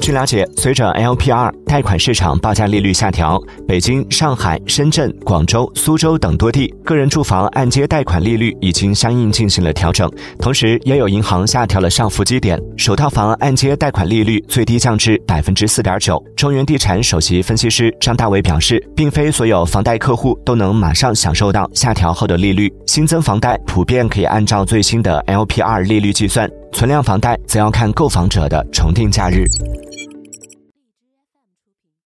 据了解，随着 LPR 贷款市场报价利率下调，北京、上海、深圳、广州、苏州等多地个人住房按揭贷款利率已经相应进行了调整。同时，也有银行下调了上浮基点，首套房按揭贷款利率最低降至百分之四点九。中原地产首席分析师张大伟表示，并非所有房贷客户都能马上享受到下调后的利率，新增房贷普遍可以按照最新的 LPR 利率计算，存量房贷则要看购房者的重定假日。